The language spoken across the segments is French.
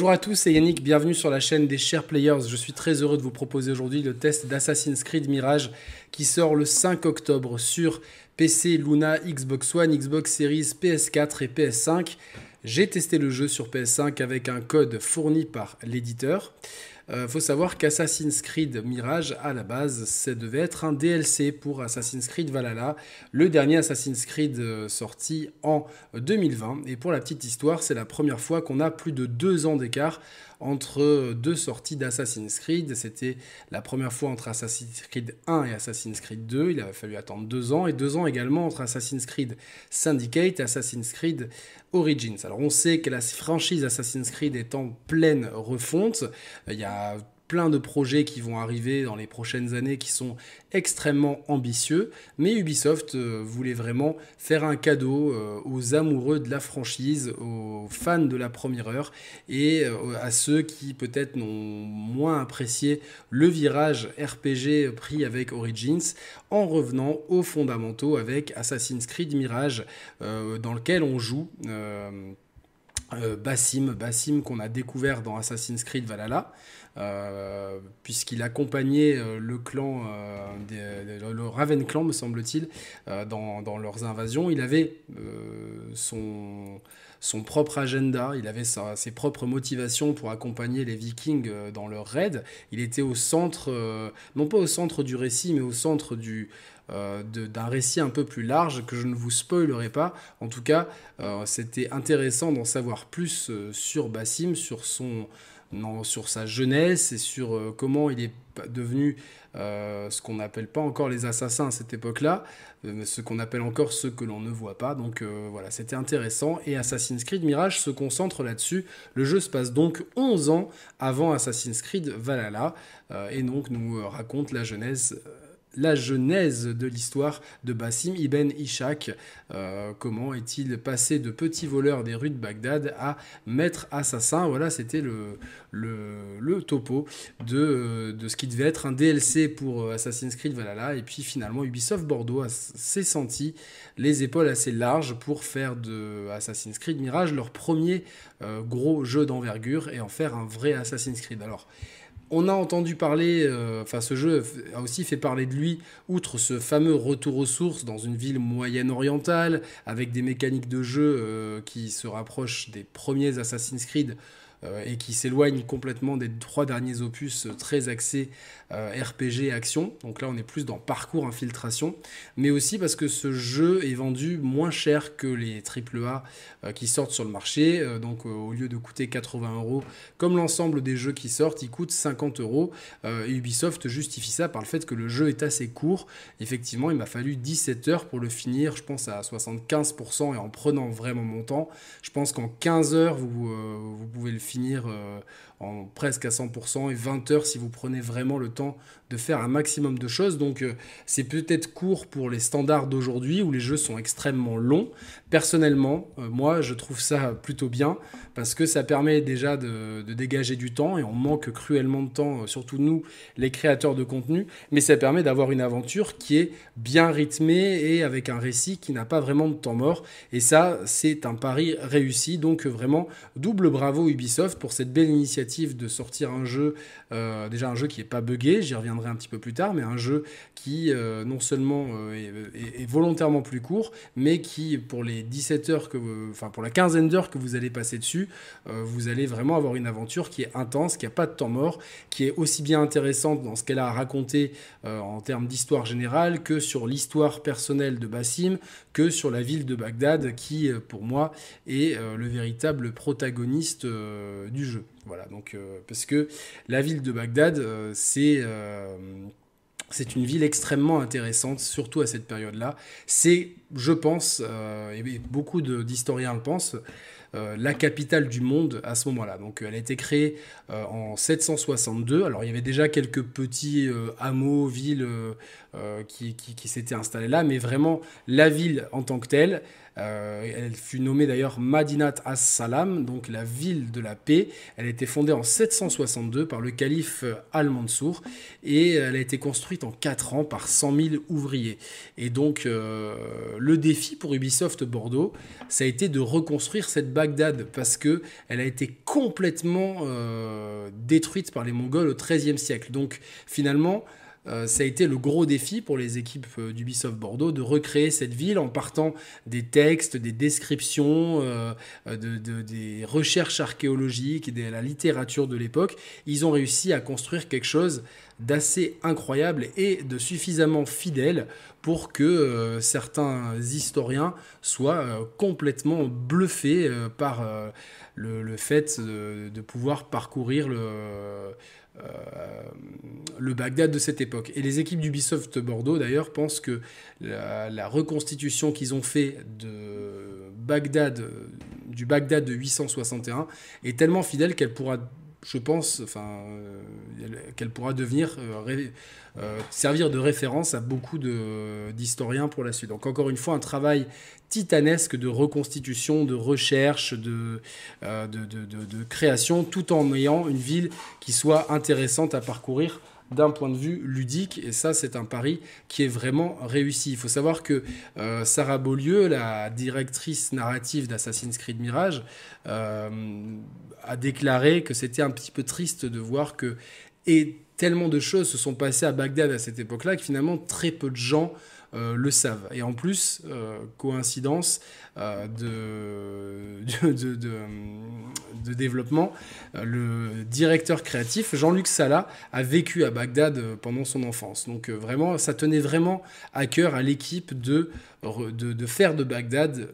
Bonjour à tous, c'est Yannick, bienvenue sur la chaîne des Chers Players. Je suis très heureux de vous proposer aujourd'hui le test d'Assassin's Creed Mirage qui sort le 5 octobre sur PC, Luna, Xbox One, Xbox Series, PS4 et PS5. J'ai testé le jeu sur PS5 avec un code fourni par l'éditeur. Euh, faut savoir qu'Assassin's Creed Mirage, à la base, ça devait être un DLC pour Assassin's Creed Valhalla, le dernier Assassin's Creed euh, sorti en 2020. Et pour la petite histoire, c'est la première fois qu'on a plus de deux ans d'écart entre deux sorties d'Assassin's Creed. C'était la première fois entre Assassin's Creed 1 et Assassin's Creed 2. Il a fallu attendre deux ans. Et deux ans également entre Assassin's Creed Syndicate et Assassin's Creed Origins. Alors on sait que la franchise Assassin's Creed est en pleine refonte. Il y a plein de projets qui vont arriver dans les prochaines années qui sont extrêmement ambitieux, mais Ubisoft euh, voulait vraiment faire un cadeau euh, aux amoureux de la franchise, aux fans de la première heure et euh, à ceux qui peut-être n'ont moins apprécié le virage RPG pris avec Origins en revenant aux fondamentaux avec Assassin's Creed Mirage dans lequel on joue Bassim, Bassim qu'on a découvert dans Assassin's Creed Valhalla, euh, puisqu'il accompagnait euh, le clan, le Raven Clan me semble-t-il, dans, leurs invasions. Il avait son, propre agenda, il avait ses propres motivations pour accompagner les Vikings dans leur raid. Il était au centre, non pas au centre du récit, mais au centre du, euh, d'un récit un peu plus large que je ne vous spoilerai pas. En tout cas, euh, c'était intéressant d'en savoir plus euh, sur Bassim, sur son non, sur sa jeunesse et sur comment il est devenu ce qu'on n'appelle pas encore les assassins à cette époque-là, ce qu'on appelle encore ceux que l'on ne voit pas. Donc voilà, c'était intéressant. Et Assassin's Creed Mirage se concentre là-dessus. Le jeu se passe donc 11 ans avant Assassin's Creed Valhalla et donc nous raconte la jeunesse la genèse de l'histoire de Bassim ibn Ishaq. Euh, comment est-il passé de petit voleur des rues de Bagdad à maître assassin? Voilà, c'était le, le, topo de, de, ce qui devait être un DLC pour euh, Assassin's Creed Valhalla. Et puis finalement, Ubisoft Bordeaux s'est senti les épaules assez larges pour faire de Assassin's Creed Mirage leur premier euh, gros jeu d'envergure et en faire un vrai Assassin's Creed. Alors, on a entendu parler, euh, enfin ce jeu a aussi fait parler de lui, outre ce fameux retour aux sources dans une ville moyenne orientale, avec des mécaniques de jeu euh, qui se rapprochent des premiers Assassin's Creed et qui s'éloigne complètement des trois derniers opus euh, très axés euh, RPG action. Donc là, on est plus dans parcours infiltration, mais aussi parce que ce jeu est vendu moins cher que les AAA qui sortent sur le marché. donc au lieu de coûter 80 euros, comme l'ensemble des jeux qui sortent, il coûte 50 euros. Ubisoft justifie ça par le fait que le jeu est assez court. Effectivement, il m'a fallu 17 heures pour le finir, je pense à 75% et en prenant vraiment mon temps. Je pense qu'en 15 heures, vous, vous pouvez le finir finir euh, en presque à 100% et 20 heures si vous prenez vraiment le temps de faire un maximum de choses. Donc euh, c'est peut-être court pour les standards d'aujourd'hui où les jeux sont extrêmement longs. Personnellement, euh, moi je trouve ça plutôt bien parce que ça permet déjà de, dégager du temps et on manque cruellement de temps, surtout nous les créateurs de contenu, mais ça permet d'avoir une aventure qui est bien rythmée et avec un récit qui n'a pas vraiment de temps mort. Et ça, c'est un pari réussi. Donc vraiment, double bravo Ubisoft pour cette belle initiative de sortir un jeu, euh, déjà un jeu qui n'est pas buggé, j'y reviendrai un petit peu plus tard, mais un jeu qui euh, non seulement euh, est, volontairement plus court, mais qui pour les 17 heures que, enfin pour la quinzaine d'heures que vous allez passer dessus, vous allez vraiment avoir une aventure qui est intense, qui n'a pas de temps mort, qui est aussi bien intéressante dans ce qu'elle a à raconter en termes d'histoire générale que sur l'histoire personnelle de Bassim, que sur la ville de Bagdad, qui pour moi est le véritable protagoniste du jeu. Voilà, donc, euh, parce que la ville de Bagdad, euh, c'est euh, une ville extrêmement intéressante, surtout à cette période-là. C'est, je pense, et beaucoup d'historiens le pensent, la capitale du monde à ce moment-là. Donc elle a été créée en 762. Alors il y avait déjà quelques petits hameaux, villes qui, qui, qui s'étaient installés là, mais vraiment la ville en tant que telle, Euh, elle fut nommée d'ailleurs Madinat as-Salam, donc la ville de la paix. Elle a été fondée en 762 par le calife Al-Mansour et elle a été construite en 4 ans par 100 000 ouvriers. Et donc euh, le défi pour Ubisoft Bordeaux, ça a été de reconstruire cette Bagdad parce que elle a été complètement euh, détruite par les Mongols au XIIIe siècle. Donc finalement, euh, ça a été le gros défi pour les équipes euh, d'Ubisoft Bordeaux de recréer cette ville en partant des textes, des descriptions, euh, des recherches archéologiques, de la littérature de l'époque. Ils ont réussi à construire quelque chose d'assez incroyable et de suffisamment fidèle pour que certains historiens soient complètement bluffés par le, fait de, pouvoir parcourir le le Bagdad de cette époque. Et les équipes d'Ubisoft Bordeaux, d'ailleurs, pensent que la, reconstitution qu'ils ont fait de Bagdad, du Bagdad de 861 est tellement fidèle qu'elle pourra je pense euh, qu'elle pourra devenir euh, euh, servir de référence à beaucoup d'historiens pour la suite. Donc encore une fois, un travail titanesque de reconstitution, de recherche, de, création, tout en ayant une ville qui soit intéressante à parcourir d'un point de vue ludique. Et ça, c'est un pari qui est vraiment réussi. Il faut savoir que euh, Sarah Beaulieu, la directrice narrative d'Assassin's Creed Mirage, euh, a déclaré que c'était un petit peu triste de voir que et tellement de choses se sont passées à Bagdad à cette époque-là que finalement très peu de gens euh, le savent. Et en plus, coïncidence de, de, de, développement, le directeur créatif, Jean-Luc Sala, a vécu à Bagdad pendant son enfance. Donc vraiment, ça tenait vraiment à cœur à l'équipe de, de, faire de Bagdad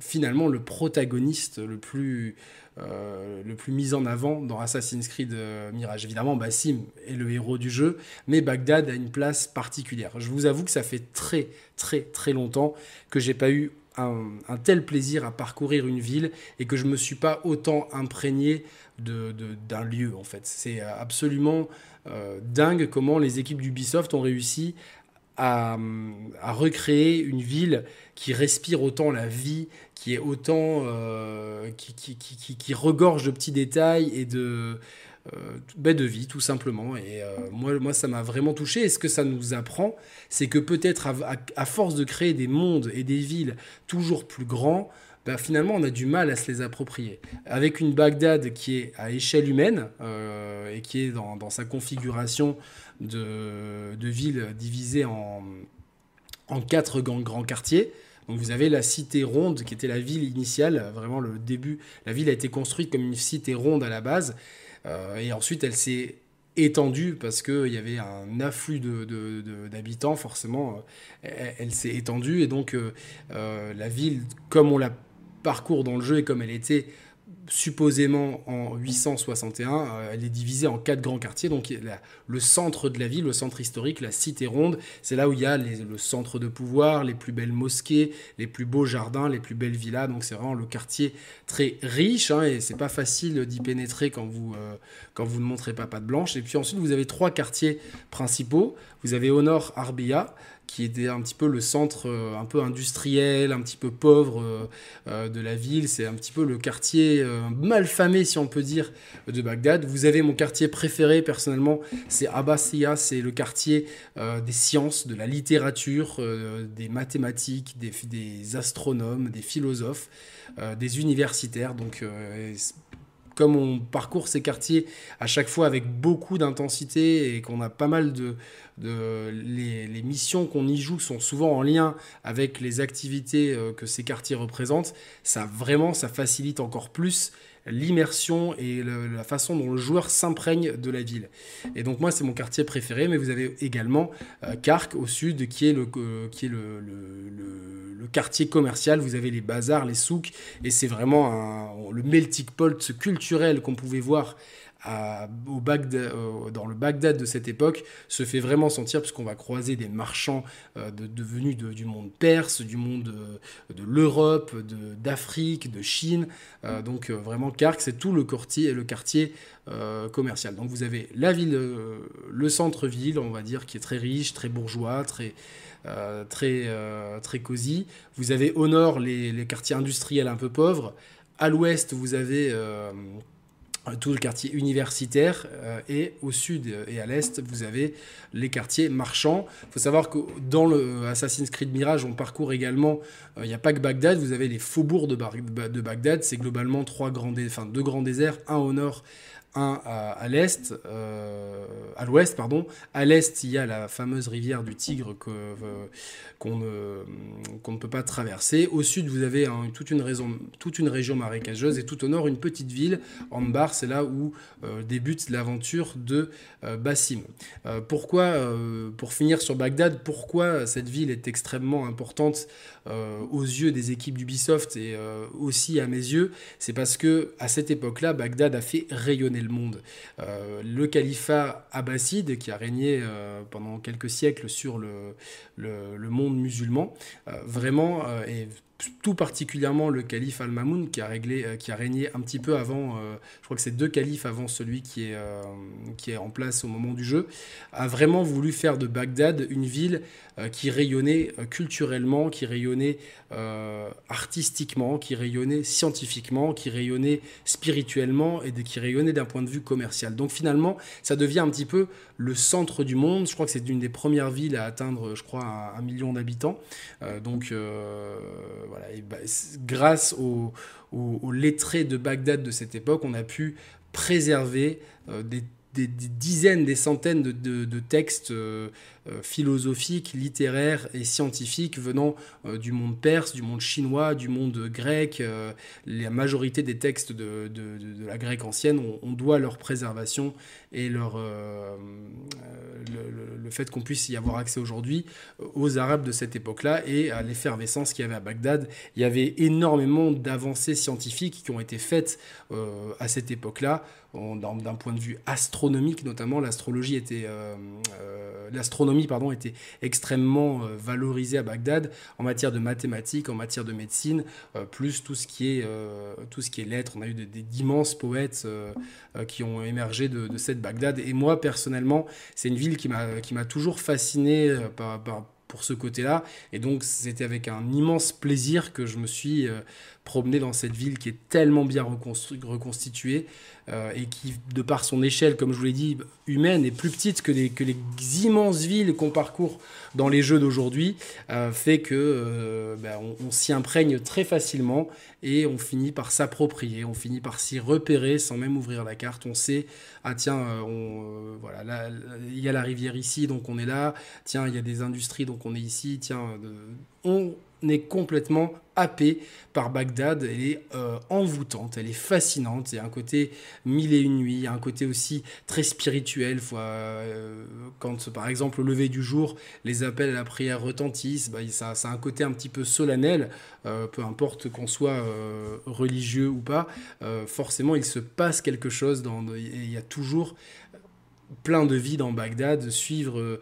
finalement le protagoniste le plus euh, le plus mis en avant dans Assassin's Creed euh, Mirage. Évidemment, Bassim est le héros du jeu, mais Bagdad a une place particulière. Je vous avoue que ça fait très très très longtemps que j'ai pas eu un, tel plaisir à parcourir une ville et que je me suis pas autant imprégné d'un de, lieu en fait. C'est absolument euh, dingue comment les équipes d'Ubisoft ont réussi à, recréer une ville qui respire autant la vie, qui est autant euh, qui, qui, qui, qui, regorge de petits détails et de euh, ben de vie tout simplement et euh, moi moi ça m'a vraiment touché et ce que ça nous apprend c'est que peut-être à, force de créer des mondes et des villes toujours plus grands ben finalement on a du mal à se les approprier avec une Bagdad qui est à échelle humaine et qui est dans, dans sa configuration de, de ville divisée en en quatre grands quartiers donc vous avez la cité ronde qui était la ville initiale, vraiment le début. La ville a été construite comme une cité ronde à la base. Euh, et ensuite elle s'est étendue parce qu'il y avait un afflux d'habitants, forcément, euh, elle, s'est étendue. Et donc euh, la ville, comme on la parcourt dans le jeu et comme elle était supposément en 861, euh, elle est divisée en quatre grands quartiers. Donc le centre de la ville, le centre historique, la cité ronde, c'est là où il y a le centre de pouvoir, les plus belles mosquées, les plus beaux jardins, les plus belles villas. Donc c'est vraiment le quartier très riche hein, et c'est pas facile d'y pénétrer quand vous, euh, quand vous ne montrez pas patte blanche. Et puis ensuite vous avez trois quartiers principaux. Vous avez au nord Arbia, qui était un petit peu le centre euh, un peu industriel, un petit peu pauvre euh, euh, de la ville. C'est un petit peu le quartier mal famé, si on peut dire, de Bagdad. Vous avez mon quartier préféré, personnellement, c'est Abbasiya, c'est le quartier des sciences, de la littérature, des mathématiques, des, des, astronomes, des philosophes, des universitaires. Donc, comme on parcourt ces quartiers à chaque fois avec beaucoup d'intensité et qu'on a pas mal de, les, missions qu'on y joue sont souvent en lien avec les activités euh, que ces quartiers représentent, ça vraiment ça facilite encore plus l'immersion et la façon dont le joueur s'imprègne de la ville. Et donc moi c'est mon quartier préféré, mais vous avez également euh, Kark au sud qui est le, euh, qui est le, le, quartier commercial. Vous avez les bazars, les souks, et c'est vraiment le melting pot culturel qu'on pouvait voir au Bagdad, dans le Bagdad de cette époque se fait vraiment sentir puisqu'on va croiser des marchands devenus du monde perse, du monde de l'Europe, d'Afrique, de, Chine. donc vraiment Kark, c'est tout le quartier, le quartier commercial. Donc vous avez la ville, le centre-ville, on va dire, qui est très riche, très bourgeois, très euh, très, euh, très cosy. Vous avez au nord les, quartiers industriels un peu pauvres. À l'ouest, vous avez euh, tout le quartier universitaire et au sud et à l'est, vous avez les quartiers marchands. Il faut savoir que dans le Assassin's Creed Mirage, on parcourt également, il n'y a pas que Bagdad, vous avez les faubourgs de, de Bagdad, c'est globalement trois grands, enfin, deux grands déserts, un au nord à, l'est, euh, à l'ouest, pardon. À l'est, il y a la fameuse rivière du Tigre que, euh, qu'on, ne, qu'on ne peut pas traverser. Au sud, vous avez toute, une raison, toute une région marécageuse et tout au nord, une petite ville, Ambar, c'est là où euh, débute l'aventure de Bassim. pourquoi, pour finir sur Bagdad, pourquoi cette ville est extrêmement importante aux yeux des équipes d'Ubisoft et aussi à mes yeux C'est parce que à cette époque-là, Bagdad a fait rayonner le monde. Euh, le califat abbasside, qui a régné euh, pendant quelques siècles sur le, le, monde musulman, euh, vraiment est tout particulièrement le calife Al-Mamoun qui a, euh, qui a régné un petit peu avant, euh, je crois que c'est deux califes avant celui qui est, euh, qui est en place au moment du jeu, a vraiment voulu faire de Bagdad une ville qui rayonnait culturellement, qui rayonnait artistiquement, qui rayonnait scientifiquement, qui rayonnait spirituellement et qui rayonnait d'un point de vue commercial. Donc finalement, ça devient un petit peu le centre du monde. Je crois que c'est une des premières villes à atteindre, je crois, un, million d'habitants. donc bah, grâce aux, lettrés de Bagdad de cette époque, on a pu préserver euh, des, dizaines, des centaines de, textes euh, philosophiques, littéraires et scientifiques venant euh, du monde perse, du monde chinois, du monde grec. Euh, la majorité des textes de, la grecque ancienne, on, doit leur préservation et leur, le, fait qu'on puisse y avoir accès aujourd'hui aux Arabes de cette époque-là et à l'effervescence qu'il y avait à Bagdad. Il y avait énormément d'avancées scientifiques qui ont été faites à cette époque-là, d'un point de vue astronomique notamment. L'astrologie était... l'astronomie pardon, était extrêmement euh, valorisé à Bagdad en matière de mathématiques, en matière de médecine, euh, plus tout ce qui est, euh, tout ce qui est lettres. On a eu d'immenses poètes qui ont émergé de, cette Bagdad. Et moi, personnellement, c'est une ville qui m'a toujours fasciné pour ce côté-là. Et donc, c'était avec un immense plaisir que je me suis promené dans cette ville qui est tellement bien reconstituée euh, et qui, de par son échelle, comme je vous l'ai dit, humaine, est plus petite que les, que les immenses villes qu'on parcourt dans les jeux d'aujourd'hui, euh, fait que euh, ben, on, s'y imprègne très facilement et on finit par s'approprier, on finit par s'y repérer sans même ouvrir la carte. On sait, ah tiens, on, voilà, il y a la rivière ici, donc on est là. Tiens, il y a des industries, donc on est ici. Tiens, on est complètement happé par Bagdad. Elle est euh, envoûtante, elle est fascinante. Il y a un côté mille et une nuits, un côté aussi très spirituel. Euh, quand, par exemple, au lever du jour, les appels à la prière retentissent, bah, ça, a un côté un petit peu solennel. Euh, peu importe qu'on soit religieux ou pas, forcément, il se passe quelque chose. Dans, il y a toujours plein de vie dans Bagdad, suivre,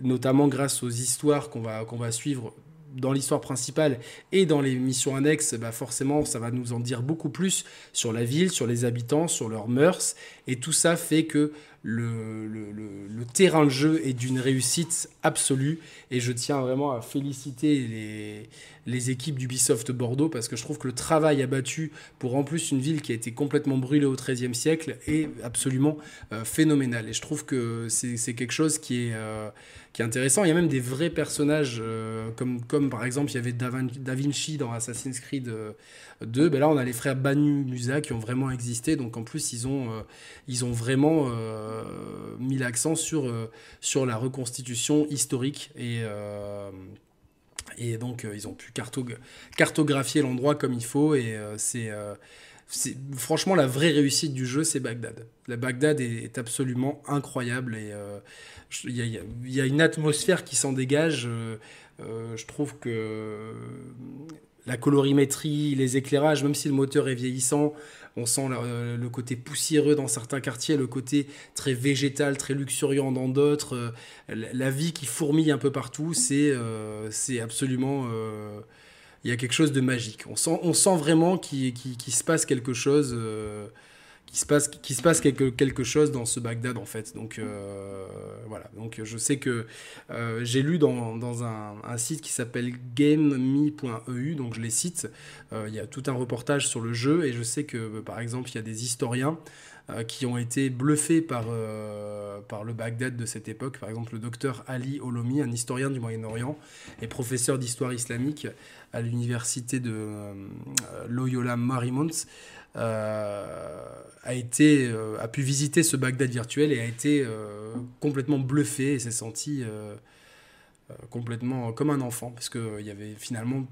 notamment grâce aux histoires qu'on va, qu'on va suivre dans l'histoire principale et dans les missions annexes, bah forcément, ça va nous en dire beaucoup plus sur la ville, sur les habitants, sur leurs mœurs. Et tout ça fait que le, terrain de jeu est d'une réussite absolue. Et je tiens vraiment à féliciter les, les équipes d'Ubisoft Bordeaux parce que je trouve que le travail abattu pour en plus une ville qui a été complètement brûlée au XIIIe siècle est absolument euh, phénoménal. Et je trouve que c'est quelque chose qui est, euh, qui est intéressant. Il y a même des vrais personnages, euh, comme, comme par exemple il y avait Da, Vinci dans Assassin's Creed 2. Ben là, on a les frères Banu Musa qui ont vraiment existé. Donc en plus, ils ont, ils ont vraiment mis l'accent sur, sur la reconstitution historique et et donc, euh, ils ont pu cartographier l'endroit comme il faut. Et euh, euh, c'est franchement la vraie réussite du jeu, c'est Bagdad. La Bagdad est, absolument incroyable et il y, a une atmosphère qui s'en dégage. je trouve que la colorimétrie, les éclairages, même si le moteur est vieillissant, on sent euh, le, côté poussiéreux dans certains quartiers, le côté très végétal, très luxuriant dans d'autres. Euh, la vie qui fourmille un peu partout, c'est euh, absolument... il y a quelque chose de magique. On sent, on sent vraiment qu'il se passe quelque chose qu'il se passe, qui se passe quelque, quelque chose dans ce Bagdad en fait. Donc euh, voilà, donc je sais que euh, j'ai lu dans, dans un, site qui s'appelle gameme.eu, donc je les cite, euh, il y a tout un reportage sur le jeu et je sais que par exemple il y a des historiens qui ont été bluffés par, par le Bagdad de cette époque. Par exemple, le docteur Ali Olomi, un historien du Moyen-Orient et professeur d'histoire islamique à l'université de Loyola Marymount, euh, a, été, euh, a pu visiter ce Bagdad virtuel et a été euh, complètement bluffé et s'est senti complètement comme un enfant parce qu'il y avait finalement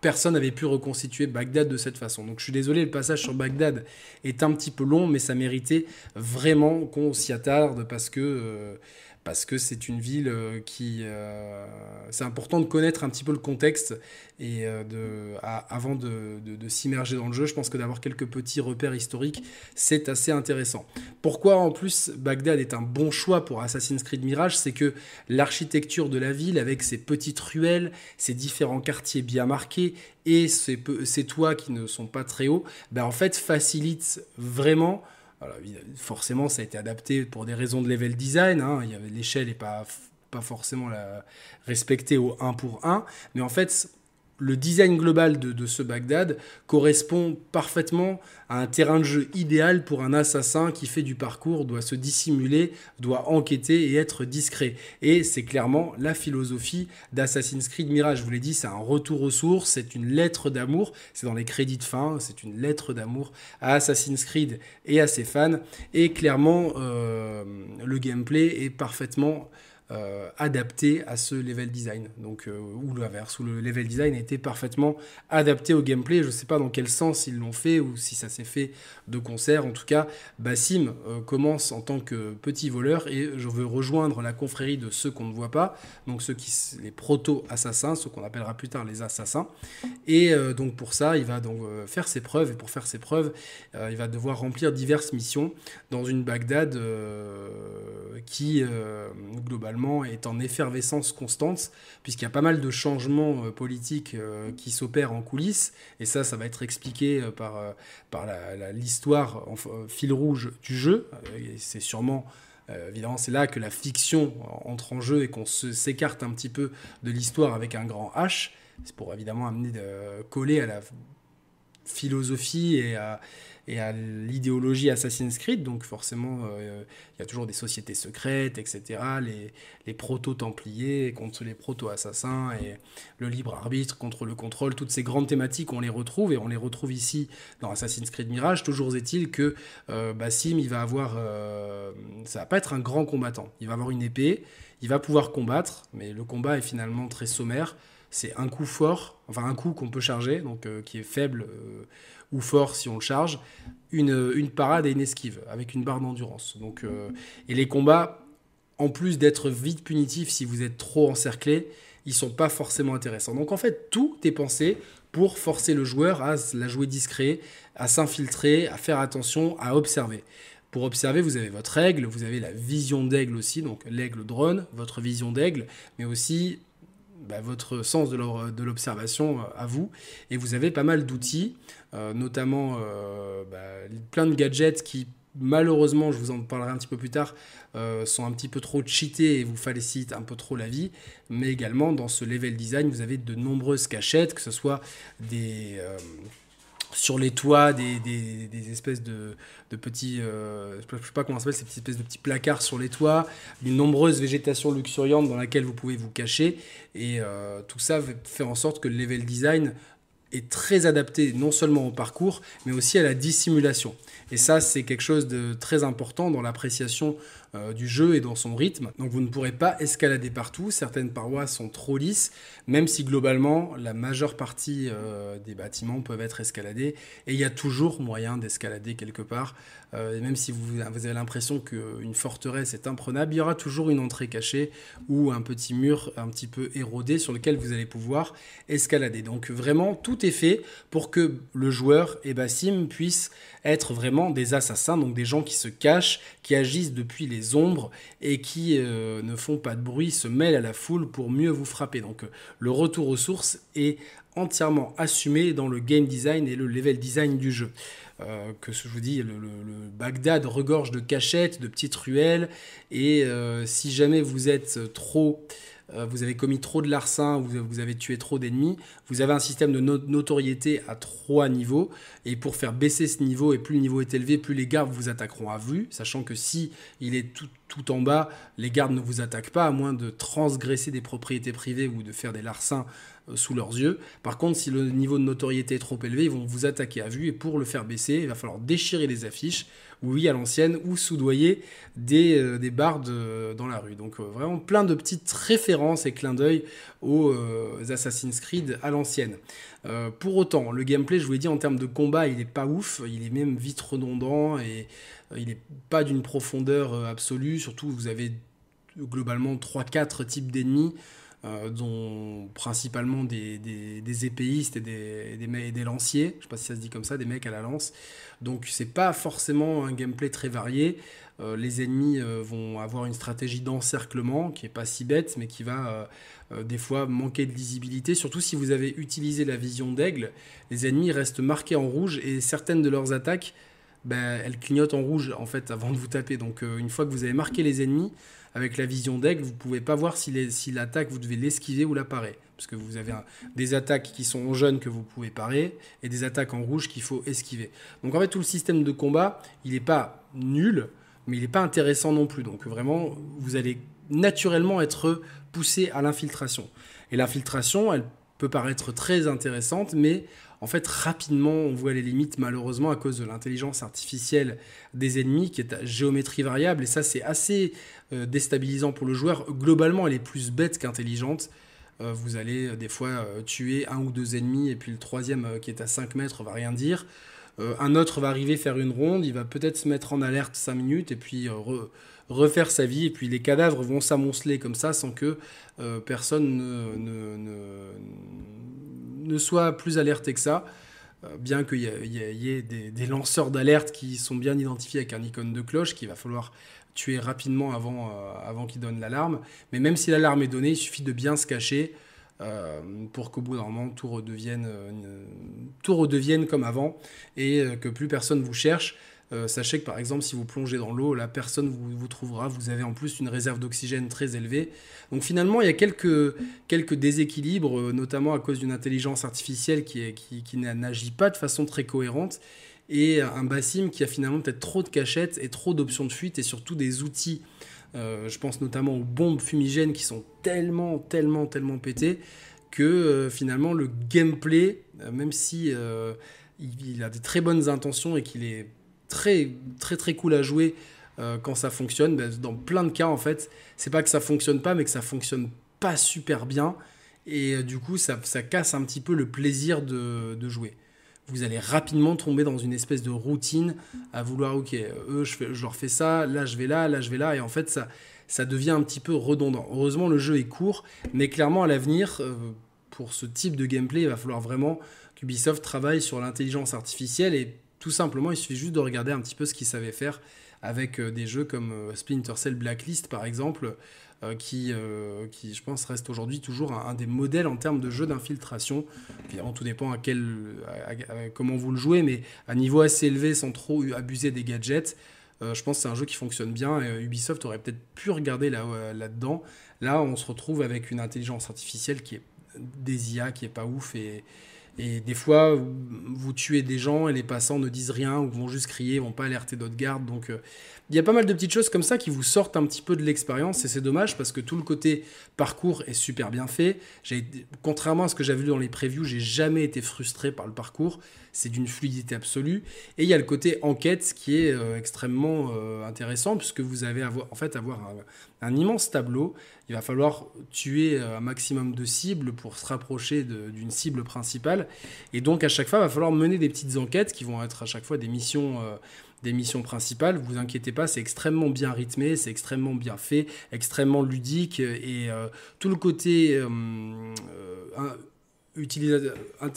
personne n'avait pu reconstituer Bagdad de cette façon. Donc je suis désolé, le passage sur Bagdad est un petit peu long, mais ça méritait vraiment qu'on s'y attarde parce que parce que c'est une ville euh, qui... Euh, c'est important de connaître un petit peu le contexte et euh, de, avant de, de, s'immerger dans le jeu. Je pense que d'avoir quelques petits repères historiques, c'est assez intéressant. Pourquoi en plus Bagdad est un bon choix pour Assassin's Creed Mirage C'est que l'architecture de la ville, avec ses petites ruelles, ses différents quartiers bien marqués et ses, toits qui ne sont pas très hauts, ben en fait facilite vraiment forcément, ça a été adapté pour des raisons de level design. Hein. L'échelle n'est pas, pas forcément la, respectée au 1 pour 1. Mais en fait, le design global de, ce Bagdad correspond parfaitement à un terrain de jeu idéal pour un assassin qui fait du parcours, doit se dissimuler, doit enquêter et être discret. Et c'est clairement la philosophie d'Assassin's Creed Mirage. Je vous l'ai dit, c'est un retour aux sources, c'est une lettre d'amour, c'est dans les crédits de fin, c'est une lettre d'amour à Assassin's Creed et à ses fans. Et clairement, euh, le gameplay est parfaitement euh, adapté à ce level design. Donc, euh, ou l'inverse, où le level design était parfaitement adapté au gameplay. Je ne sais pas dans quel sens ils l'ont fait ou si ça s'est fait de concert. En tout cas, Bassim euh, commence en tant que petit voleur et je veux rejoindre la confrérie de ceux qu'on ne voit pas, donc ceux qui les proto-assassins, ceux qu'on appellera plus tard les assassins. Et donc pour ça, il va donc faire ses preuves et pour faire ses preuves, il va devoir remplir diverses missions dans une Bagdad qui globalement est en effervescence constante, puisqu'il y a pas mal de changements euh, politiques euh, qui s'opèrent en coulisses, et ça, ça va être expliqué euh, par, par l'histoire en fil rouge du jeu, c'est sûrement... évidemment, c'est là que la fiction entre en jeu et qu'on s'écarte un petit peu de l'histoire avec un grand H. C'est pour évidemment amener de coller à la philosophie et à, et à l'idéologie Assassin's Creed. Donc forcément, euh, il y a toujours des sociétés secrètes, etc. Les, les proto-templiers contre les proto-assassins et le libre arbitre contre le contrôle. Toutes ces grandes thématiques, on les retrouve et on les retrouve ici dans Assassin's Creed Mirage. Toujours est-il que euh, Bassim, il va avoir... Euh, ça va pas être un grand combattant. Il va avoir une épée, il va pouvoir combattre, mais le combat est finalement très sommaire. C'est un coup fort, enfin un coup qu'on peut charger, donc qui est faible ou fort si on le charge, une, une parade et une esquive avec une barre d'endurance. Donc, euh, et les combats, en plus d'être vite punitifs si vous êtes trop encerclé, ils sont pas forcément intéressants. Donc en fait, tout est pensé pour forcer le joueur à la jouer discret, à s'infiltrer, à faire attention, à observer. Pour observer, vous avez votre aigle, vous avez la vision d'aigle aussi, donc l'aigle drone, votre vision d'aigle, mais aussi bah, votre sens de l'observation euh, à vous. Et vous avez pas mal d'outils, euh, notamment euh, bah, plein de gadgets qui, malheureusement, je vous en parlerai un petit peu plus tard, sont un petit peu trop cheatés et vous facilitent un peu trop la vie. Mais également, dans ce level design, vous avez de nombreuses cachettes, que ce soit des sur les toits des, des, espèces de, de petits, euh, je sais pas comment s'appelle, ces espèces de petits placards sur les toits, une nombreuse végétation luxuriante dans laquelle vous pouvez vous cacher. Et euh, tout ça fait en sorte que le level design est très adapté non seulement au parcours, mais aussi à la dissimulation. Et ça, c'est quelque chose de très important dans l'appréciation euh, du jeu et dans son rythme. Donc vous ne pourrez pas escalader partout. Certaines parois sont trop lisses, même si globalement la majeure partie euh, des bâtiments peuvent être escaladés. Et il y a toujours moyen d'escalader quelque part. Euh, même si vous, avez l'impression qu'une forteresse est imprenable, il y aura toujours une entrée cachée ou un petit mur un petit peu érodé sur lequel vous allez pouvoir escalader. Donc vraiment, tout est fait pour que le joueur et Bassim puissent être vraiment des assassins, donc des gens qui se cachent, qui agissent depuis les ombres et qui euh, ne font pas de bruit, se mêlent à la foule pour mieux vous frapper. Donc euh, le retour aux sources est entièrement assumé dans le game design et le level design du jeu. Euh, que je vous dis, le, Bagdad regorge de cachettes, de petites ruelles, et si jamais vous êtes trop vous avez commis trop de larcins, vous, avez tué trop d'ennemis, vous avez un système de notoriété à trois niveaux, et pour faire baisser ce niveau, et plus le niveau est élevé, plus les gardes vous attaqueront à vue, sachant que si il est tout, tout en bas, les gardes ne vous attaquent pas, à moins de transgresser des propriétés privées ou de faire des larcins euh, sous leurs yeux. Par contre, si le niveau de notoriété est trop élevé, ils vont vous attaquer à vue, et pour le faire baisser, il va falloir déchirer les affiches, oui à l'ancienne, ou soudoyer des, euh, euh, dans la rue. Donc euh, vraiment plein de petites références et clins d'œil aux Assassin's Creed à l'ancienne. pour autant, le gameplay, je vous l'ai dit, en termes de combat, il n'est pas ouf, il est même vite redondant et il n'est pas d'une profondeur absolue, surtout vous avez globalement 3-4 types d'ennemis. Euh, dont principalement des, des, épéistes et des, des, des, lanciers, je sais pas si ça se dit comme ça, des mecs à la lance. Donc c'est pas forcément un gameplay très varié. Euh, les ennemis euh, vont avoir une stratégie d'encerclement qui est pas si bête, mais qui va des fois manquer de lisibilité. Surtout si vous avez utilisé la vision d'aigle, les ennemis restent marqués en rouge et certaines de leurs attaques, ben, elles clignotent en rouge en fait avant de vous taper. Donc une fois que vous avez marqué les ennemis, avec la vision d'aigle, vous pouvez pas voir si l'attaque, vous devez l'esquiver ou la parer. Parce que vous avez des attaques qui sont en jaune que vous pouvez parer et des attaques en rouge qu'il faut esquiver. Donc en fait, tout le système de combat, il n'est pas nul, mais il n'est pas intéressant non plus. Donc vraiment, vous allez naturellement être poussé à l'infiltration. Et l'infiltration, elle peut paraître très intéressante, mais en fait, rapidement, on voit les limites, malheureusement, à cause de l'intelligence artificielle des ennemis, qui est à géométrie variable. Et ça, c'est assez euh, déstabilisant pour le joueur. Globalement, elle est plus bête qu'intelligente. Euh, vous allez euh, des fois tuer un ou deux ennemis, et puis le troisième, qui est à 5 mètres, va rien dire. Un autre va arriver faire une ronde, il va peut-être se mettre en alerte 5 minutes, et puis refaire sa vie, et puis les cadavres vont s'amonceler comme ça sans que personne ne, ne soit plus alerté que ça, euh, bien qu'il y, ait des, lanceurs d'alerte qui sont bien identifiés avec un icône de cloche qu'il va falloir tuer rapidement avant, euh, avant qu'il donne l'alarme. Mais même si l'alarme est donnée, il suffit de bien se cacher euh, pour qu'au bout d'un moment, tout redevienne, tout redevienne comme avant et que plus personne vous cherche. Euh, sachez que par exemple, si vous plongez dans l'eau, la personne vous, trouvera. Vous avez en plus une réserve d'oxygène très élevée. Donc finalement, il y a quelques, quelques déséquilibres, euh, notamment à cause d'une intelligence artificielle qui, qui, qui n'agit pas de façon très cohérente et un Bassim qui a finalement peut-être trop de cachettes et trop d'options de fuite et surtout des outils. Euh, je pense notamment aux bombes fumigènes qui sont tellement, tellement, tellement pétées que finalement le gameplay, même si il, a des très bonnes intentions et qu'il est très très très cool à jouer euh, quand ça fonctionne. Ben, dans plein de cas, en fait, c'est pas que ça fonctionne pas, mais que ça fonctionne pas super bien. Et euh, du coup, ça, casse un petit peu le plaisir de, jouer. Vous allez rapidement tomber dans une espèce de routine à vouloir, ok, eux, je, leur fais ça, là, je vais là, là, je vais là. Et en fait, ça, ça devient un petit peu redondant. Heureusement, le jeu est court, mais clairement, à l'avenir, euh, pour ce type de gameplay, il va falloir vraiment qu'Ubisoft travaille sur l'intelligence artificielle et tout simplement, il suffit juste de regarder un petit peu ce qu'ils savaient faire avec euh, des jeux comme euh, Splinter Cell Blacklist, par exemple, qui, qui, je pense, reste aujourd'hui toujours un, des modèles en termes de jeu d'infiltration. Évidemment, tout dépend à quel, comment vous le jouez, mais à niveau assez élevé, sans trop abuser des gadgets. je pense que c'est un jeu qui fonctionne bien et Ubisoft aurait peut-être pu regarder là, là-dedans. Là, on se retrouve avec une intelligence artificielle qui est des IA, qui est pas ouf et, et des fois, vous tuez des gens et les passants ne disent rien ou vont juste crier, vont pas alerter d'autres gardes. Donc, euh, il y a pas mal de petites choses comme ça qui vous sortent un petit peu de l'expérience et c'est dommage parce que tout le côté parcours est super bien fait. Contrairement à ce que j'avais vu dans les previews, j'ai jamais été frustré par le parcours. C'est d'une fluidité absolue. Et il y a le côté enquête qui est extrêmement intéressant puisque vous avez avoir, en fait avoir un, immense tableau. Il va falloir tuer un maximum de cibles pour se rapprocher d'une cible principale. Et donc à chaque fois, il va falloir mener des petites enquêtes qui vont être à chaque fois des missions des missions principales. Vous inquiétez pas, c'est extrêmement bien rythmé, c'est extrêmement bien fait, extrêmement ludique et euh, tout le côté euh,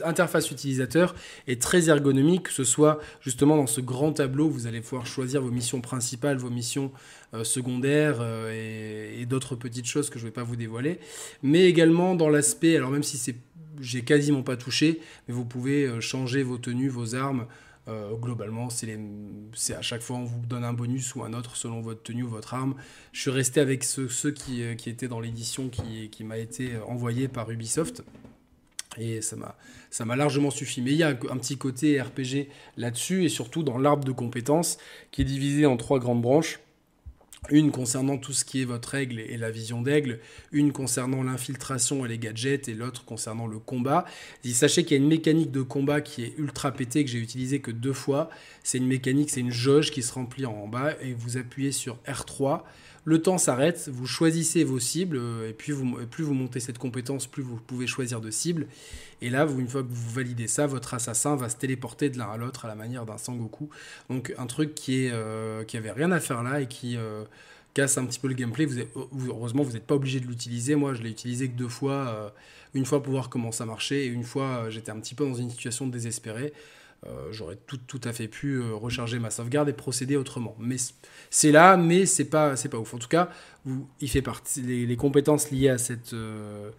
interface utilisateur est très ergonomique, que ce soit justement dans ce grand tableau, vous allez pouvoir choisir vos missions principales, vos missions euh, secondaires et, et d'autres petites choses que je ne vais pas vous dévoiler, mais également dans l'aspect, alors même si c'est j'ai quasiment pas touché, mais vous pouvez changer vos tenues, vos armes, euh, globalement, c'est à chaque fois on vous donne un bonus ou un autre selon votre tenue ou votre arme. Je suis resté avec ceux, qui, euh, étaient dans l'édition qui m'a été envoyée par Ubisoft. Et ça m'a largement suffi. Mais il y a un petit côté RPG là-dessus, et surtout dans l'arbre de compétences, qui est divisé en trois grandes branches. Une concernant tout ce qui est votre aigle et la vision d'aigle, une concernant l'infiltration et les gadgets, et l'autre concernant le combat. Et sachez qu'il y a une mécanique de combat qui est ultra pétée, que j'ai utilisée que deux fois. C'est une mécanique, c'est une jauge qui se remplit en bas, et vous appuyez sur R3 le temps s'arrête, vous choisissez vos cibles, euh, et puis plus vous montez cette compétence, plus vous pouvez choisir de cibles. Et là, une fois que vous validez ça, votre assassin va se téléporter de l'un à l'autre à la manière d'un Sangoku. Donc un truc qui, est, euh, rien à faire là et qui euh, casse un petit peu le gameplay. Vous heureusement, vous n'êtes pas obligé de l'utiliser. Moi, je l'ai utilisé que deux fois. une fois pour voir comment ça marchait, et une fois, j'étais un petit peu dans une situation désespérée. Euh, j'aurais tout, tout, à fait pu euh, recharger ma sauvegarde et procéder autrement. Mais c'est là, mais c'est pas, c'est pas ouf. En tout cas, il fait partie. Les, compétences liées à cette, euh,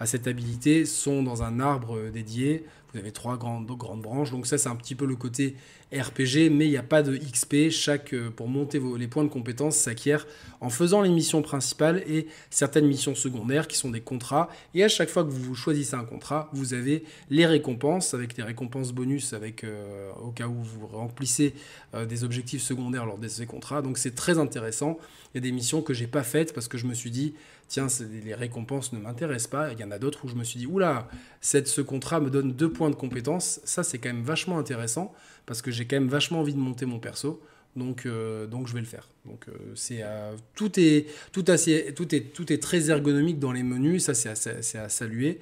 à cette habilité sont dans un arbre dédié. Vous avez trois grandes, grandes branches. Donc ça, c'est un petit peu le côté RPG, mais il n'y a pas de XP. Chaque, euh, pour monter vos, les points de compétence s'acquiert en faisant les missions principales et certaines missions secondaires qui sont des contrats. Et à chaque fois que vous choisissez un contrat, vous avez les récompenses avec les récompenses bonus avec, euh, au cas où vous remplissez euh, des objectifs secondaires lors de ces contrats. Donc c'est très intéressant. Des missions que j'ai pas faites parce que je me suis dit, tiens, les récompenses ne m'intéressent pas. Il y en a d'autres où je me suis dit, oula, cette, ce contrat me donne deux points de compétence. Ça, c'est quand même vachement intéressant parce que j'ai quand même vachement envie de monter mon perso. Donc, euh, donc je vais le faire. Donc, euh, c'est euh, tout, est, tout, assez, tout, est, tout est très ergonomique dans les menus, ça c'est à, à, saluer.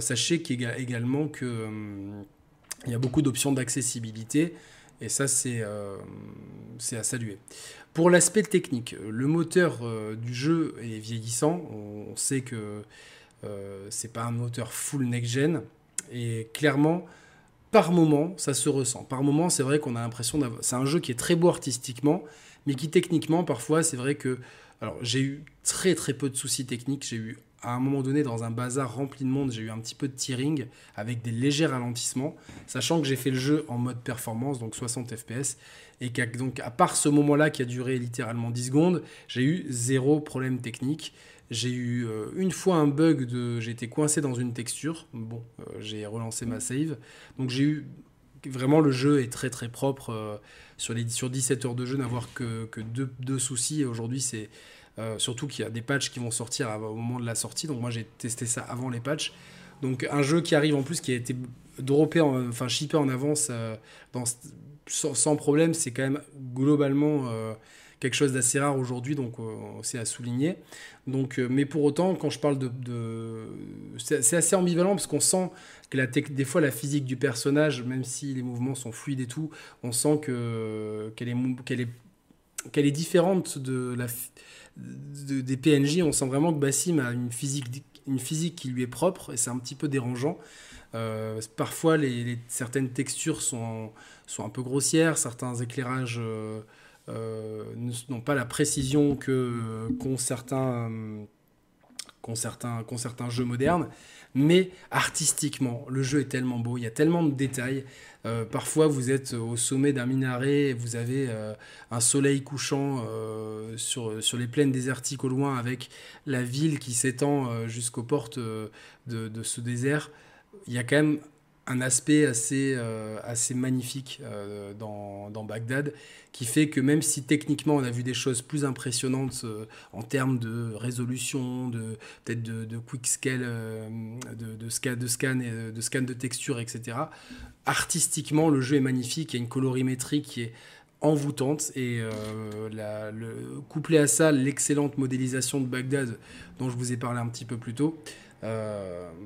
sachez également qu'il il y a beaucoup d'options d'accessibilité, et ça c'est à saluer. Pour l'aspect technique, le moteur du jeu est vieillissant. On, sait que c'est pas un moteur full next-gen, et clairement, par moment, ça se ressent. Par moment, c'est vrai qu'on a l'impression d'avoir. C'est un jeu qui est très beau artistiquement, mais qui techniquement, parfois, c'est vrai que. Alors, j'ai eu très très peu de soucis techniques. J'ai eu, à un moment donné, dans un bazar rempli de monde, j'ai eu un petit peu de tearing avec des légers ralentissements, sachant que j'ai fait le jeu en mode performance, donc 60 FPS, et qu'à donc, à part ce moment-là qui a duré littéralement 10 secondes, j'ai eu zéro problème technique. J'ai eu euh, une fois un bug de. J'ai été coincé dans une texture. Bon, euh, j'ai relancé ma save. Donc j'ai eu. Vraiment, le jeu est très très propre. Euh, sur, les, sur 17 heures de jeu, n'avoir que, deux, deux, soucis. Aujourd'hui, c'est. Surtout qu'il y a des patchs qui vont sortir au moment de la sortie. Donc moi, j'ai testé ça avant les patchs. Donc un jeu qui arrive en plus, qui a été droppé, enfin shippé en avance dans, sans, problème, c'est quand même globalement quelque chose d'assez rare aujourd'hui, donc euh, c'est à souligner. Donc, euh, mais pour autant, quand je parle de, c'est assez ambivalent parce qu'on sent que la des fois la physique du personnage, même si les mouvements sont fluides et tout, on sent que qu'elle est qu'elle est qu'elle est différente de la des PNJ. On sent vraiment que Bassim a une physique une physique qui lui est propre et c'est un petit peu dérangeant. Euh, parfois, les, certaines textures sont, sont un peu grossières, certains éclairages euh, n'ont pas la précision que qu'ont certains, certains, certains jeux modernes, mais artistiquement, le jeu est tellement beau, il y a tellement de détails. Euh, parfois, vous êtes au sommet d'un minaret, vous avez euh, un soleil couchant sur, sur les plaines désertiques au loin, avec la ville qui s'étend jusqu'aux portes de, de, ce désert. Il y a quand même un aspect assez, euh, assez magnifique euh, dans, dans, Bagdad, qui fait que même si techniquement on a vu des choses plus impressionnantes euh, en termes de résolution, de peut-être de, de, quick scale, de, de, scan, de scan et de scan de texture, etc. Artistiquement, le jeu est magnifique, il y a une colorimétrie qui est envoûtante et couplé à ça l'excellente modélisation de Bagdad dont je vous ai parlé un petit peu plus tôt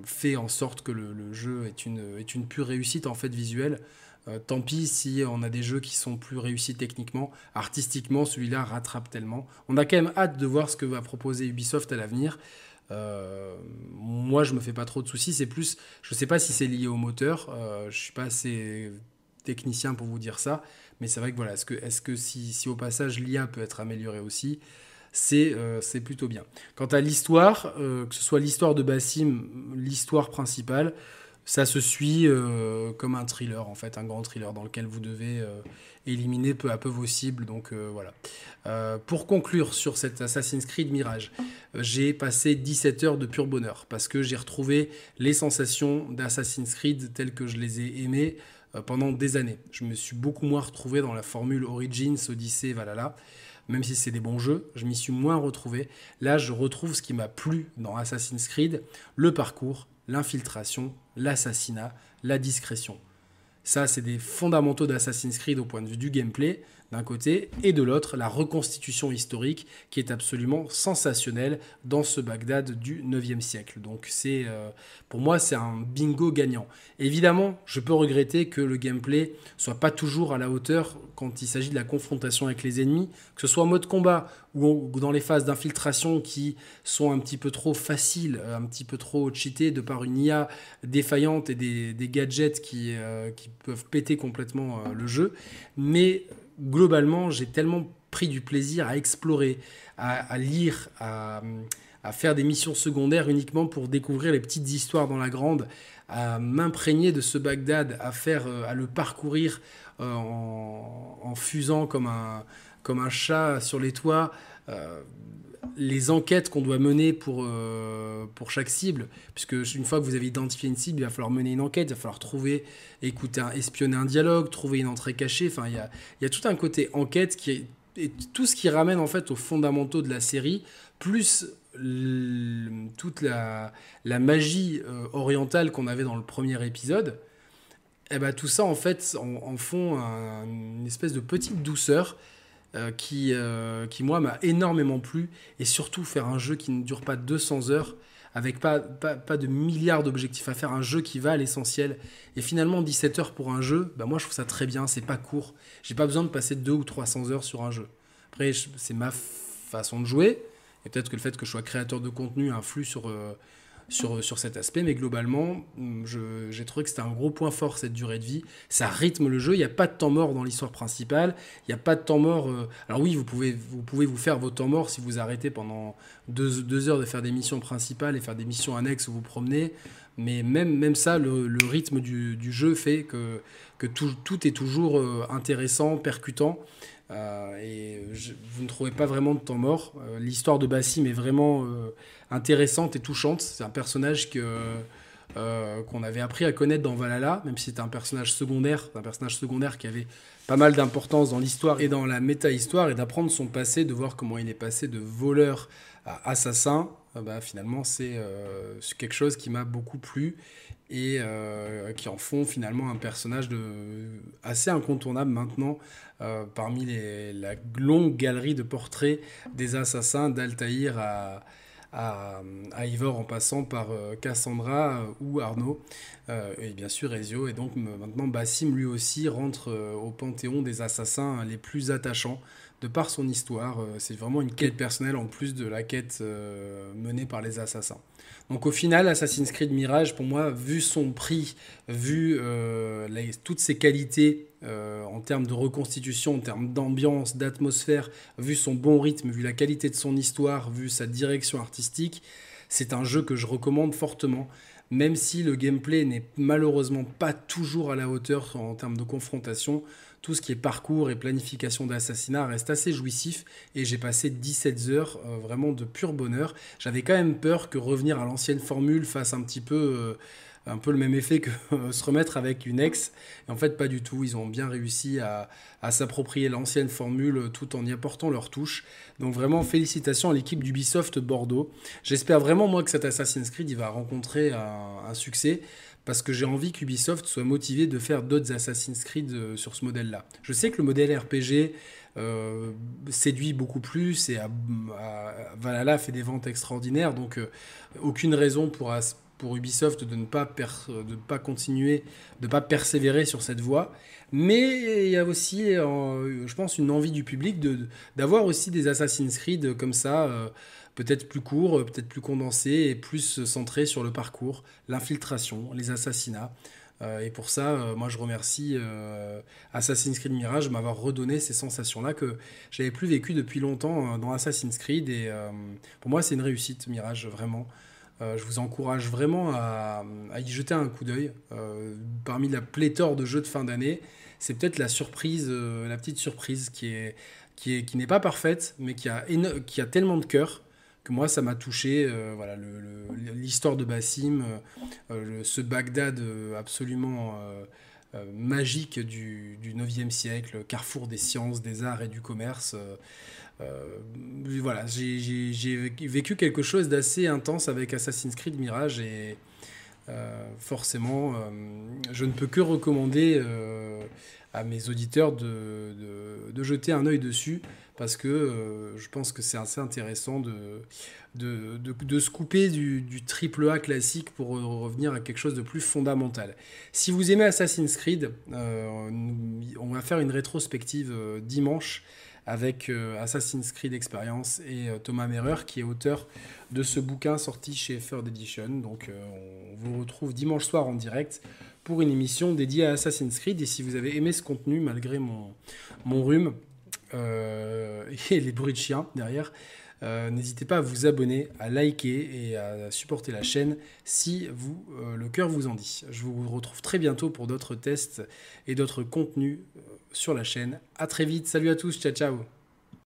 fait en sorte que le, jeu est une, est une pure réussite en fait visuelle. Euh, tant pis si on a des jeux qui sont plus réussis techniquement, artistiquement, celui-là rattrape tellement. On a quand même hâte de voir ce que va proposer Ubisoft à l'avenir. Euh, moi, je me fais pas trop de soucis. C'est plus, je sais pas si c'est lié au moteur. Euh, je suis pas assez technicien pour vous dire ça, mais c'est vrai que voilà, est-ce que, est-ce que si, si, au passage l'IA peut être améliorée aussi, euh, c'est plutôt bien. Quant à l'histoire, euh, que ce soit l'histoire de Bassim, l'histoire principale, ça se suit euh, comme un thriller, en fait, un grand thriller dans lequel vous devez éliminer peu à peu vos cibles. Donc voilà. pour conclure sur cet Assassin's Creed Mirage, j'ai passé 17 heures de pur bonheur parce que j'ai retrouvé les sensations d'Assassin's Creed telles que je les ai aimées pendant des années. Je me suis beaucoup moins retrouvé dans la formule Origins, Odyssey, Valhalla même si c'est des bons jeux, je m'y suis moins retrouvé. Là, je retrouve ce qui m'a plu dans Assassin's Creed, le parcours, l'infiltration, l'assassinat, la discrétion. Ça, c'est des fondamentaux d'Assassin's Creed au point de vue du gameplay, d'un côté, et de l'autre, la reconstitution historique qui est absolument sensationnelle dans ce Bagdad du 9e siècle. Donc, c'est, euh, pour moi, c'est un bingo gagnant. Évidemment, je peux regretter que le gameplay soit pas toujours à la hauteur quand il s'agit de la confrontation avec les ennemis, que ce soit en mode combat ou, dans les phases d'infiltration qui sont un petit peu trop faciles, un petit peu trop cheatées de par une IA défaillante et des, gadgets qui, euh, qui, peuvent péter complètement euh, le jeu. Mais globalement, j'ai tellement pris du plaisir à explorer, à, lire, à, faire des missions secondaires uniquement pour découvrir les petites histoires dans la grande, à m'imprégner de ce Bagdad, à euh, le parcourir euh, en, fusant comme un, comme un chat sur les toits. Euh, les enquêtes qu'on doit mener pour, euh, pour chaque cible, puisque une fois que vous avez identifié une cible, il va falloir mener une enquête, il va falloir trouver, écouter, espionner un dialogue, trouver une entrée cachée. Enfin, il y a, y a, tout un côté enquête qui est, et tout ce qui ramène en fait aux fondamentaux de la série, plus toute la, la magie euh, orientale qu'on avait dans le premier épisode. Et eh ben, tout ça en fait en, font une espèce de petite douceur euh, qui, euh, qui, moi, m'a énormément plu. Et surtout, faire un jeu qui ne dure pas 200 heures, avec pas, pas, de milliards d'objectifs à faire, un jeu qui va à l'essentiel. Et finalement, 17 heures pour un jeu, bah moi, je trouve ça très bien, c'est pas court. J'ai pas besoin de passer 2 ou 300 heures sur un jeu. Après, c'est ma façon de jouer. Et peut-être que le fait que je sois créateur de contenu influe sur, euh, sur, sur cet aspect, mais globalement, mm, j'ai trouvé que c'était un gros point fort cette durée de vie. Ça rythme le jeu, il n'y a pas de temps mort dans l'histoire principale, il n'y a pas de temps mort. Euh, alors oui, vous pouvez, vous pouvez vous faire vos temps morts si vous arrêtez pendant deux, deux, heures de faire des missions principales et faire des missions annexes où vous promenez, mais même, même ça, le, le rythme du, du, jeu fait que, que tout, tout est toujours euh, intéressant, percutant. Euh, et vous ne trouvez pas vraiment de temps mort. L'histoire de Bassim est vraiment intéressante et touchante. C'est un personnage que, euh, qu'on avait appris à connaître dans Valhalla, même si c'était un personnage secondaire, un personnage secondaire qui avait pas mal d'importance dans l'histoire et dans la méta-histoire, et d'apprendre son passé, de voir comment il est passé de voleur à assassin, euh, bah, finalement euh, c'est quelque chose qui m'a beaucoup plu et qui en font finalement un personnage assez incontournable maintenant parmi les, la longue galerie de portraits des assassins d'Altaïr à, à, Ivor en passant par euh, Cassandra euh, ou Arnaud, euh, et bien sûr Ezio. Et donc maintenant Bassim lui aussi rentre au panthéon des assassins les plus attachants de par son histoire. C'est vraiment une quête personnelle en plus de la quête menée par les assassins. Donc au final, Assassin's Creed Mirage, pour moi, vu son prix, vu euh, toutes ses qualités euh, en termes de reconstitution, en termes d'ambiance, d'atmosphère, vu son bon rythme, vu la qualité de son histoire, vu sa direction artistique, c'est un jeu que je recommande fortement. Même si le gameplay n'est malheureusement pas toujours à la hauteur en termes de confrontation, tout ce qui est parcours et planification d'assassinat reste assez jouissif et j'ai passé 17 heures euh, vraiment de pur bonheur. J'avais quand même peur que revenir à l'ancienne formule fasse un petit peu... Euh, un peu le même effet que se remettre avec une ex. Et en fait, pas du tout. Ils ont bien réussi à, s'approprier l'ancienne formule tout en y apportant leur touche. Donc vraiment, félicitations à l'équipe d'Ubisoft Bordeaux. J'espère vraiment, moi, que cet Assassin's Creed il va rencontrer un, succès parce que j'ai envie qu'Ubisoft soit motivé de faire d'autres Assassin's Creed euh, sur ce modèle-là. Je sais que le modèle RPG euh, séduit beaucoup plus et Valhalla fait des ventes extraordinaires, donc euh, aucune raison pour, pour Ubisoft de ne pas, de pas continuer, de ne pas persévérer sur cette voie. Mais il y a aussi, je pense, une envie du public d'avoir aussi des Assassin's Creed comme ça, peut-être plus courts, peut-être plus condensés et plus centrés sur le parcours, l'infiltration, les assassinats. Euh, et pour ça, euh, moi, je remercie Assassin's Creed Mirage de m'avoir redonné ces sensations-là que j'avais plus vécues depuis longtemps dans Assassin's Creed. Et pour moi, c'est une réussite, Mirage, vraiment. Euh, je vous encourage vraiment à, y jeter un coup d'œil. Euh, parmi la pléthore de jeux de fin d'année, c'est peut-être la surprise, euh, la petite surprise qui est qui n'est pas parfaite, mais qui a qui a tellement de cœur que moi ça m'a touché. voilà, l'histoire de Bassim, ce Bagdad absolument magique du, du 9e siècle, carrefour des sciences, des arts et du commerce. Euh, voilà, j'ai vécu quelque chose d'assez intense avec Assassin's Creed Mirage et euh, forcément, euh, je ne peux que recommander à mes auditeurs de, de, jeter un œil dessus parce que je pense que c'est assez intéressant de, de, de, se couper du, triple A classique pour revenir à quelque chose de plus fondamental. Si vous aimez Assassin's Creed, on va faire une rétrospective dimanche avec euh, Assassin's Creed Experience et euh, Thomas Merer qui est auteur de ce bouquin sorti chez Third Edition. Donc euh, on vous retrouve dimanche soir en direct pour une émission dédiée à Assassin's Creed. Et si vous avez aimé ce contenu, malgré mon, mon rhume et les bruits de chiens derrière, n'hésitez pas à vous abonner, à liker et à supporter la chaîne si vous, le cœur vous en dit. Je vous retrouve très bientôt pour d'autres tests et d'autres contenus sur la chaîne. A très vite, salut à tous, ciao ciao